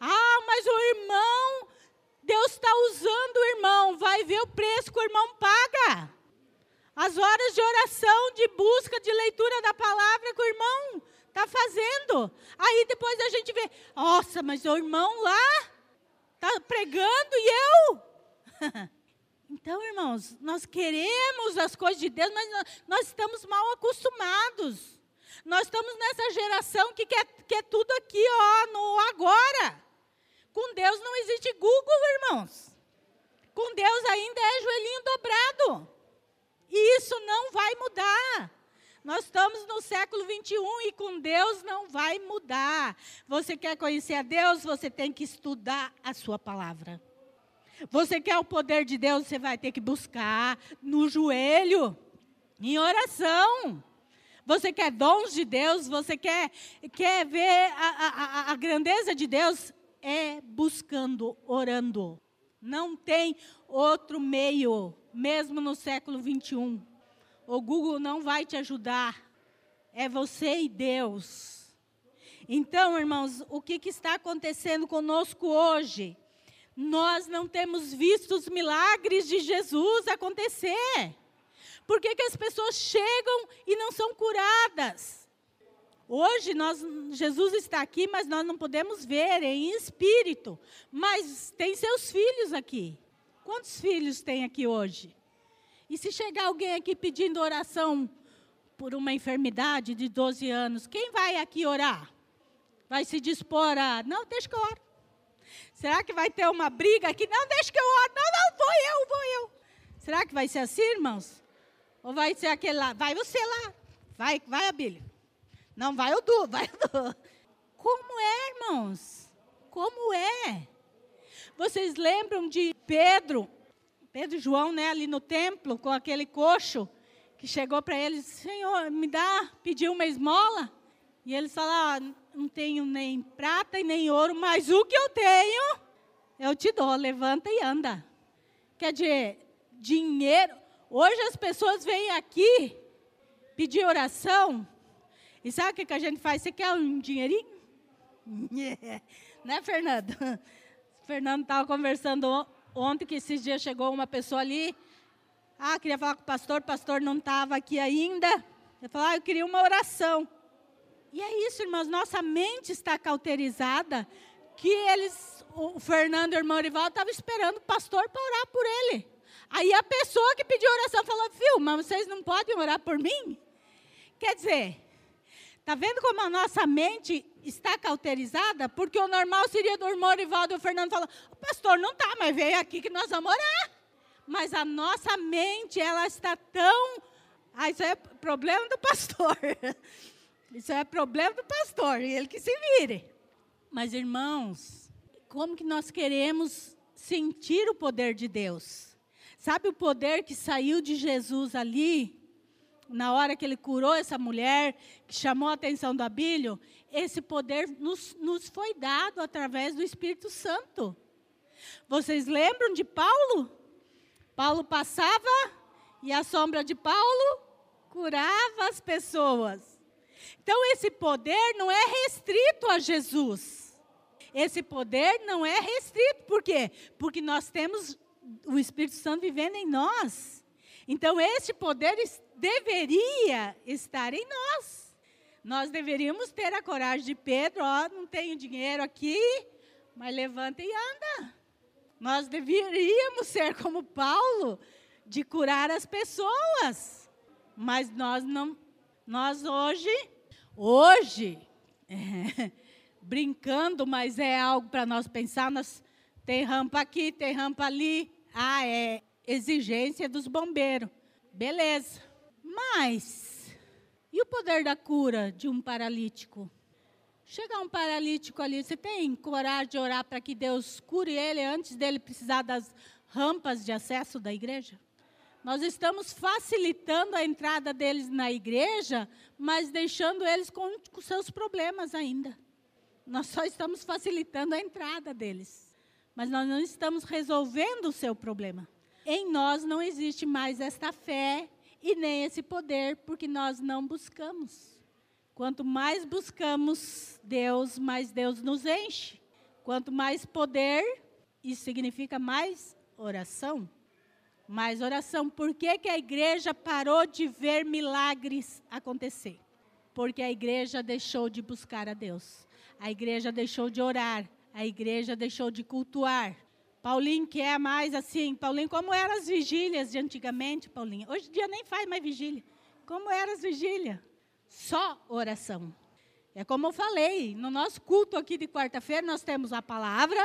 Ah, mas o irmão, Deus está usando o irmão, vai ver o preço que o irmão paga. As horas de oração, de busca, de leitura da palavra que o irmão está fazendo. Aí depois a gente vê, nossa, mas o irmão lá está pregando e eu. Então, irmãos, nós queremos as coisas de Deus, mas nós, estamos mal acostumados. Nós estamos nessa geração que quer, quer tudo aqui, ó, no agora. Com Deus não existe Google, irmãos. Com Deus ainda é joelhinho dobrado. E isso não vai mudar. Nós estamos no século 21 e com Deus não vai mudar. Você quer conhecer a Deus, você tem que estudar a sua palavra. Você quer o poder de Deus, você vai ter que buscar no joelho, em oração. Você quer dons de Deus, você quer, quer ver a, a, a grandeza de Deus, é buscando, orando. Não tem outro meio, mesmo no século 21. O Google não vai te ajudar. É você e Deus. Então, irmãos, o que, que está acontecendo conosco hoje? Nós não temos visto os milagres de Jesus acontecer. Por que, que as pessoas chegam e não são curadas? Hoje nós, Jesus está aqui, mas nós não podemos ver em espírito. Mas tem seus filhos aqui. Quantos filhos tem aqui hoje? E se chegar alguém aqui pedindo oração por uma enfermidade de 12 anos, quem vai aqui orar? Vai se dispor a. Não, deixa que eu oro. Será que vai ter uma briga aqui? Não, deixa que eu oro. Não, não, vou eu, vou eu. Será que vai ser assim, irmãos? Ou vai ser aquele lá? Vai você lá. Vai, vai, Abílio. Não, vai o Du, vai o Du. Como é, irmãos? Como é? Vocês lembram de Pedro, Pedro e João, né, ali no templo, com aquele coxo, que chegou para eles, Senhor, me dá, pediu uma esmola? E eles falaram, não tenho nem prata e nem ouro, mas o que eu tenho, eu te dou. Levanta e anda. Quer dizer, dinheiro. Hoje as pessoas vêm aqui pedir oração. E sabe o que, a gente faz? Você quer um dinheirinho? Yeah. Né, Fernando? Fernando estava conversando ontem que esses dias chegou uma pessoa ali. Ah, queria falar com o pastor, o pastor não estava aqui ainda. Eu falei, ah, eu queria uma oração. E é isso, irmãos, nossa mente está cauterizada que eles, o Fernando e o irmão Rival estavam esperando o pastor para orar por ele. Aí a pessoa que pediu oração falou, viu, mas vocês não podem orar por mim? Quer dizer, Tá vendo como a nossa mente está cauterizada? Porque o normal seria do irmão Rivaldo e o Fernando falar, o pastor não tá, mas veio aqui que nós vamos orar. Mas a nossa mente, ela está tão... Ah, isso é problema do pastor. Isso é problema do pastor, ele que se vire. Mas, irmãos, como que nós queremos sentir o poder de Deus? Sabe o poder que saiu de Jesus ali, na hora que ele curou essa mulher, que chamou a atenção do Abílio? Esse poder nos, nos foi dado através do Espírito Santo. Vocês lembram de Paulo? Paulo passava e a sombra de Paulo curava as pessoas. Então, esse poder não é restrito a Jesus. Esse poder não é restrito. Por quê? Porque nós temos o Espírito Santo vivendo em nós. Então, esse poder deveria estar em nós. Nós deveríamos ter a coragem de Pedro, ó, não tenho dinheiro aqui, mas levanta e anda. Nós deveríamos ser como Paulo, de curar as pessoas. Mas nós não, nós hoje Hoje, é, brincando, mas é algo para nós pensar. Nós, tem rampa aqui, tem rampa ali. Ah, é exigência dos bombeiros. Beleza. Mas, e o poder da cura de um paralítico? Chegar um paralítico ali, você tem coragem de orar para que Deus cure ele antes dele precisar das rampas de acesso da igreja? Nós estamos facilitando a entrada deles na igreja, mas deixando eles com, com seus problemas ainda. Nós só estamos facilitando a entrada deles, mas nós não estamos resolvendo o seu problema. Em nós não existe mais esta fé e nem esse poder, porque nós não buscamos. Quanto mais buscamos Deus, mais Deus nos enche. Quanto mais poder, isso significa mais oração. Mais oração. Por que, que a igreja parou de ver milagres acontecer? Porque a igreja deixou de buscar a Deus. A igreja deixou de orar. A igreja deixou de cultuar. Paulinho que é mais assim, Paulinho, como eram as vigílias de antigamente, Paulinho? Hoje em dia nem faz mais vigília. Como eram as vigílias? Só oração. É como eu falei, no nosso culto aqui de quarta-feira nós temos a palavra,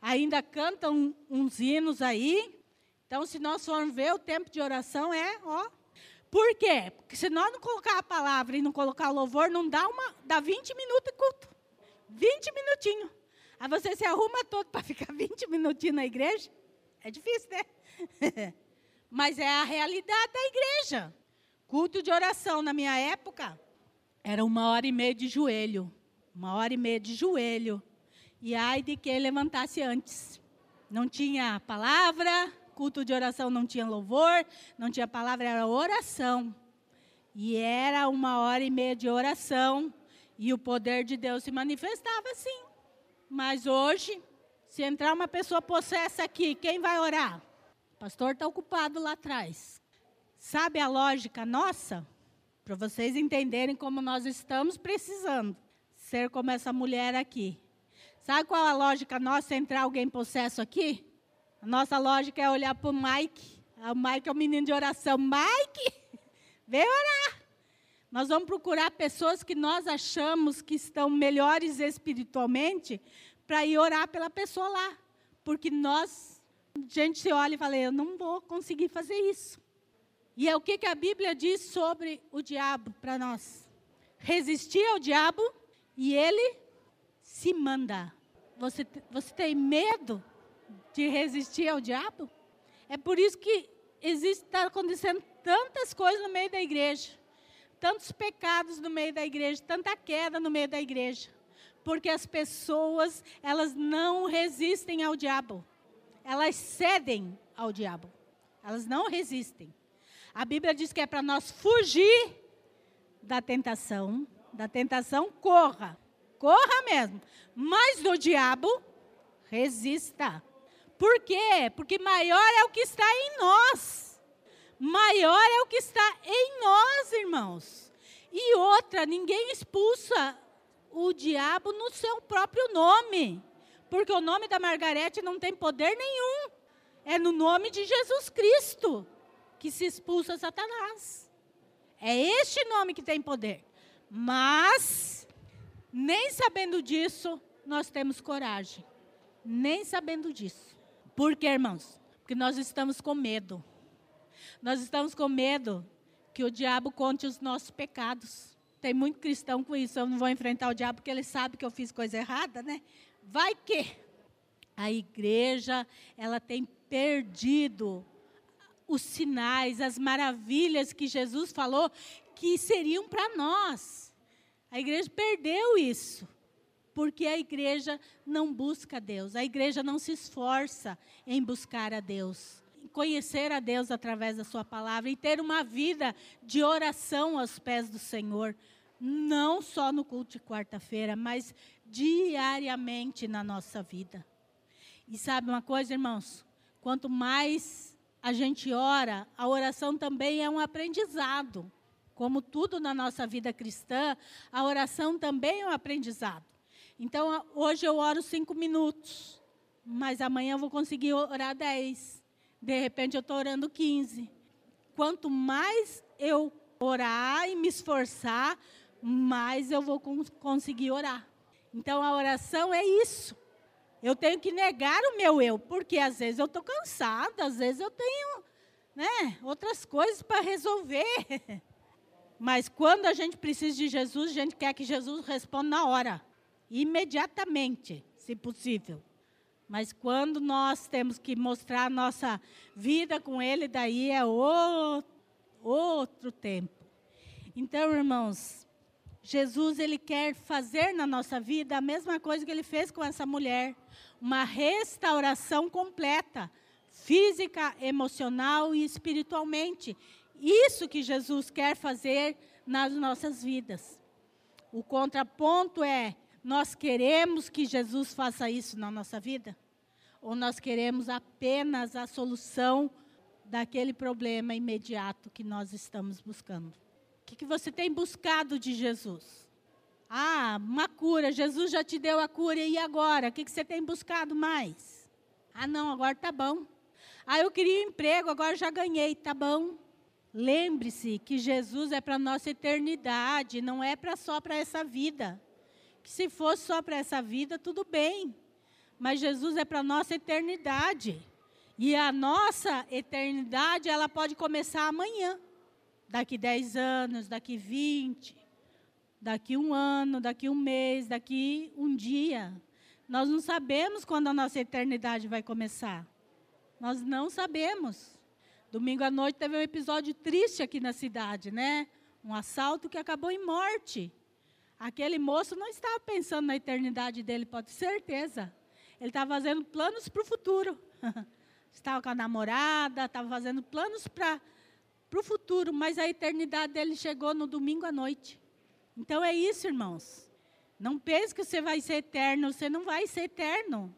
ainda cantam uns hinos aí, então, se nós formos ver, o tempo de oração é, ó. Por quê? Porque se nós não colocar a palavra e não colocar o louvor, não dá uma, dá 20 minutos de culto. 20 minutinhos. Aí você se arruma todo para ficar 20 minutinhos na igreja. É difícil, né? Mas é a realidade da igreja. Culto de oração na minha época era uma hora e meia de joelho. Uma hora e meia de joelho. E ai de quem levantasse antes. Não tinha palavra, culto de oração não tinha louvor, não tinha palavra, era oração. E era uma hora e meia de oração. E o poder de Deus se manifestava assim. Mas hoje, se entrar uma pessoa possessa aqui, quem vai orar? O pastor está ocupado lá atrás. Sabe a lógica nossa? Para vocês entenderem como nós estamos precisando ser como essa mulher aqui. Sabe qual a lógica nossa entrar alguém possesso aqui? A nossa lógica é olhar para o Mike. O Mike é o menino de oração. Mike, vem orar. Nós vamos procurar pessoas que nós achamos que estão melhores espiritualmente para ir orar pela pessoa lá. Porque nós, a gente se olha e fala, eu não vou conseguir fazer isso. E é o que, que a Bíblia diz sobre o diabo para nós. Resistir ao diabo e ele se manda. Você, você tem medo de resistir ao diabo? É por isso que está acontecendo tantas coisas no meio da igreja, tantos pecados no meio da igreja, tanta queda no meio da igreja, porque as pessoas elas não resistem ao diabo, elas cedem ao diabo, elas não resistem. A Bíblia diz que é para nós fugir da tentação, da tentação corra, corra mesmo, mas do diabo resista. Por quê? Porque maior é o que está em nós. Maior é o que está em nós, irmãos. E outra, ninguém expulsa o diabo no seu próprio nome. Porque o nome da Margarete não tem poder nenhum. É no nome de Jesus Cristo que se expulsa Satanás. É este nome que tem poder. Mas, nem sabendo disso, nós temos coragem. Nem sabendo disso. Por quê, irmãos? Porque nós estamos com medo. Nós estamos com medo que o diabo conte os nossos pecados. Tem muito cristão com isso. Eu não vou enfrentar o diabo porque ele sabe que eu fiz coisa errada, né? Vai que a igreja ela tem perdido os sinais, as maravilhas que Jesus falou que seriam para nós. A igreja perdeu isso, porque a igreja não busca Deus, a igreja não se esforça em buscar a Deus, conhecer a Deus através da Sua palavra e ter uma vida de oração aos pés do Senhor, não só no culto de quarta-feira, mas diariamente na nossa vida. E sabe uma coisa, irmãos? Quanto mais a gente ora, a oração também é um aprendizado. Como tudo na nossa vida cristã, a oração também é um aprendizado. Então, hoje eu oro cinco minutos, mas amanhã eu vou conseguir orar dez. De repente, eu estou orando quinze. Quanto mais eu orar e me esforçar, mais eu vou conseguir orar. Então, a oração é isso. Eu tenho que negar o meu eu, porque às vezes eu estou cansada, às vezes eu tenho né, outras coisas para resolver. Mas quando a gente precisa de Jesus, a gente quer que Jesus responda na hora, imediatamente, se possível. Mas quando nós temos que mostrar a nossa vida com Ele, daí é outro, outro tempo. Então, irmãos, Jesus ele quer fazer na nossa vida a mesma coisa que ele fez com essa mulher, uma restauração completa, física, emocional e espiritualmente. Isso que Jesus quer fazer nas nossas vidas. O contraponto é: nós queremos que Jesus faça isso na nossa vida? Ou nós queremos apenas a solução daquele problema imediato que nós estamos buscando? O que, que você tem buscado de Jesus? Ah, uma cura, Jesus já te deu a cura, e agora? O que, que você tem buscado mais? Ah, não, agora tá bom. Ah, eu queria um emprego, agora já ganhei, tá bom. Lembre-se que Jesus é para a nossa eternidade, não é para só para essa vida. Que se fosse só para essa vida, tudo bem. Mas Jesus é para a nossa eternidade. E a nossa eternidade, ela pode começar amanhã. Daqui 10 anos, daqui 20, daqui um ano, daqui um mês, daqui um dia. Nós não sabemos quando a nossa eternidade vai começar. Nós não sabemos. Domingo à noite teve um episódio triste aqui na cidade, né? Um assalto que acabou em morte. Aquele moço não estava pensando na eternidade dele, pode certeza. Ele estava fazendo planos para o futuro. estava com a namorada, estava fazendo planos para o futuro, mas a eternidade dele chegou no domingo à noite. Então é isso, irmãos. Não pense que você vai ser eterno, você não vai ser eterno.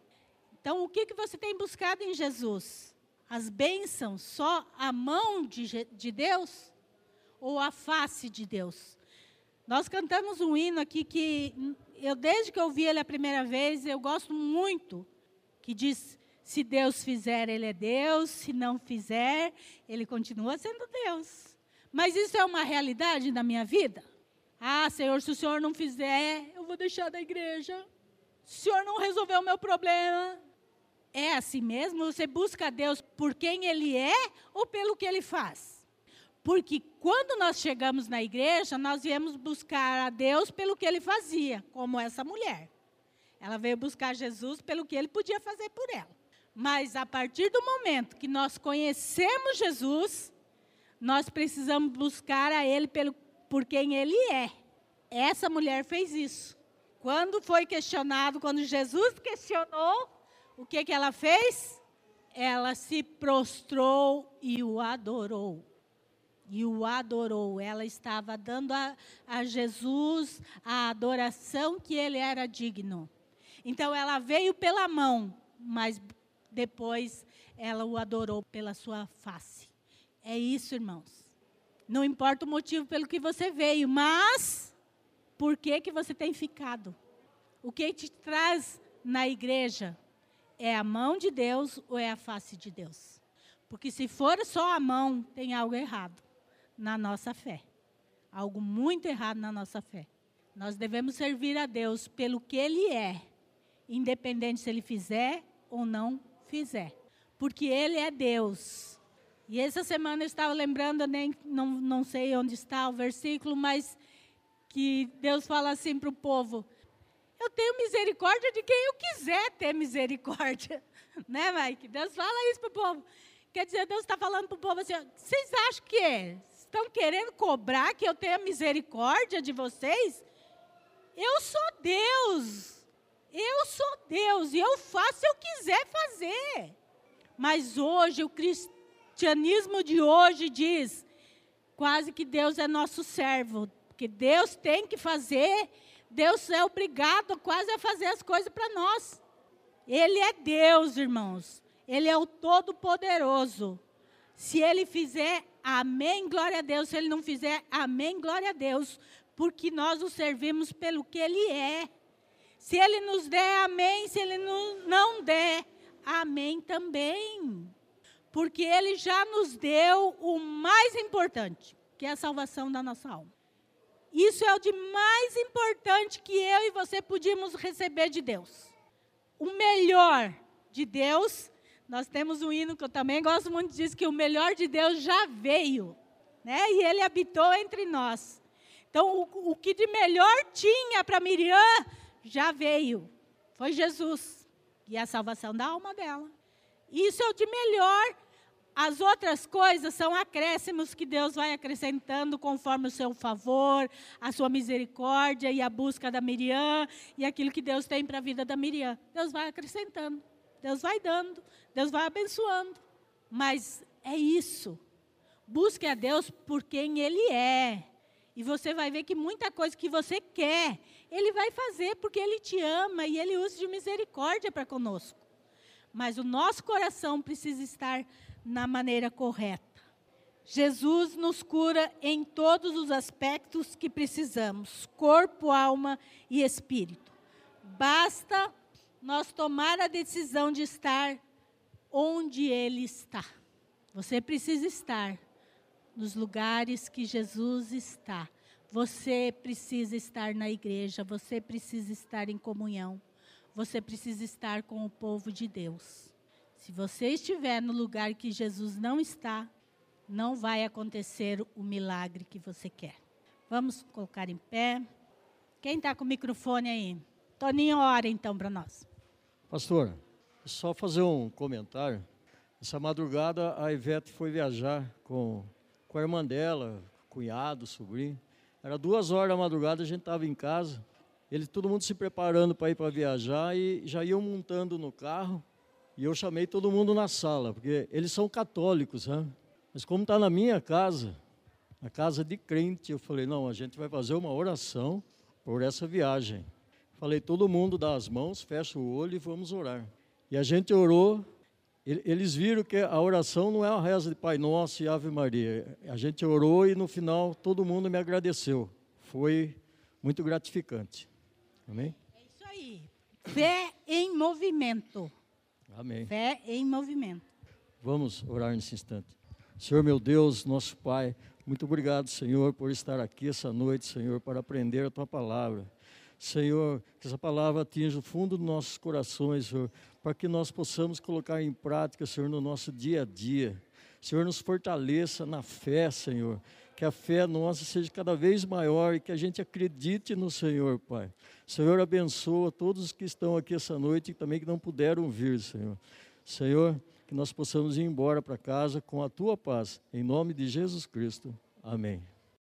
Então, o que, que você tem buscado em Jesus? As bênçãos, só a mão de, de Deus? Ou a face de Deus? Nós cantamos um hino aqui que, eu desde que eu vi ele a primeira vez, eu gosto muito, que diz, se Deus fizer, Ele é Deus, se não fizer, Ele continua sendo Deus. Mas isso é uma realidade na minha vida? Ah, Senhor, se o Senhor não fizer, eu vou deixar da igreja. Se o Senhor não resolver o meu problema. É assim mesmo? Você busca Deus por quem Ele é ou pelo que Ele faz? Porque quando nós chegamos na igreja, nós viemos buscar a Deus pelo que Ele fazia, como essa mulher. Ela veio buscar Jesus pelo que Ele podia fazer por ela. Mas a partir do momento que nós conhecemos Jesus, nós precisamos buscar a Ele pelo por quem ele é. Essa mulher fez isso. Quando foi questionado, quando Jesus questionou, o que, que ela fez? Ela se prostrou e o adorou. E o adorou. Ela estava dando a, a Jesus a adoração que ele era digno. Então ela veio pela mão, mas depois ela o adorou pela sua face. É isso, irmãos. Não importa o motivo pelo que você veio, mas por que, que você tem ficado? O que te traz na igreja é a mão de Deus ou é a face de Deus? Porque se for só a mão, tem algo errado na nossa fé. algo muito errado na nossa fé. Nós devemos servir a Deus pelo que Ele é, independente se Ele fizer ou não fizer. Porque Ele é Deus. E essa semana eu estava lembrando, nem, não, não sei onde está o versículo, mas que Deus fala assim para o povo: Eu tenho misericórdia de quem eu quiser ter misericórdia. Né, Mike? Deus fala isso para o povo. Quer dizer, Deus está falando para o povo assim: vocês acham que estão querendo cobrar que eu tenha misericórdia de vocês? Eu sou Deus. Eu sou Deus e eu faço se eu quiser fazer. Mas hoje, o cristianismo de hoje diz quase que Deus é nosso servo, porque Deus tem que fazer, Deus é obrigado quase a fazer as coisas para nós. Ele é Deus, irmãos. Ele é o Todo-Poderoso. Se ele fizer, amém, glória a Deus. Se ele não fizer, amém, glória a Deus. Porque nós o servimos pelo que ele é. Se ele nos der, amém. Se ele não der, amém também. Porque ele já nos deu o mais importante, que é a salvação da nossa alma. Isso é o de mais importante que eu e você podíamos receber de Deus. O melhor de Deus nós temos um hino que eu também gosto muito disso, que o melhor de Deus já veio, né? E ele habitou entre nós. Então, o, o que de melhor tinha para Miriam já veio. Foi Jesus e a salvação da alma dela. Isso é o de melhor. As outras coisas são acréscimos que Deus vai acrescentando conforme o seu favor, a sua misericórdia e a busca da Miriam e aquilo que Deus tem para a vida da Miriam. Deus vai acrescentando. Deus vai dando, Deus vai abençoando. Mas é isso. Busque a Deus por quem Ele é. E você vai ver que muita coisa que você quer, Ele vai fazer porque Ele te ama e Ele usa de misericórdia para conosco. Mas o nosso coração precisa estar na maneira correta. Jesus nos cura em todos os aspectos que precisamos: corpo, alma e espírito. Basta nós tomar a decisão de estar onde Ele está. Você precisa estar nos lugares que Jesus está. Você precisa estar na igreja, você precisa estar em comunhão, você precisa estar com o povo de Deus. Se você estiver no lugar que Jesus não está, não vai acontecer o milagre que você quer. Vamos colocar em pé. Quem está com o microfone aí? Toninho, ora então para nós. Pastor, só fazer um comentário. Essa madrugada a Ivete foi viajar com, com a irmã dela, cunhado, sobrinho. Era duas horas da madrugada, a gente estava em casa. Ele, todo mundo se preparando para ir para viajar e já iam montando no carro. E eu chamei todo mundo na sala, porque eles são católicos, né? Mas como está na minha casa, na casa de crente, eu falei, não, a gente vai fazer uma oração por essa viagem. Falei, todo mundo dá as mãos, fecha o olho e vamos orar. E a gente orou, eles viram que a oração não é uma reza de Pai Nosso e Ave Maria. A gente orou e no final todo mundo me agradeceu. Foi muito gratificante. Amém? É isso aí. Fé em movimento. Amém. Fé em movimento. Vamos orar nesse instante. Senhor meu Deus, nosso Pai, muito obrigado, Senhor, por estar aqui essa noite, Senhor, para aprender a tua palavra. Senhor, que essa palavra atinja o fundo dos nossos corações, Senhor, para que nós possamos colocar em prática, Senhor, no nosso dia a dia. Senhor, nos fortaleça na fé, Senhor. Que a fé nossa seja cada vez maior e que a gente acredite no Senhor, Pai. Senhor, abençoa todos os que estão aqui essa noite e também que não puderam vir, Senhor. Senhor, que nós possamos ir embora para casa com a tua paz. Em nome de Jesus Cristo. Amém.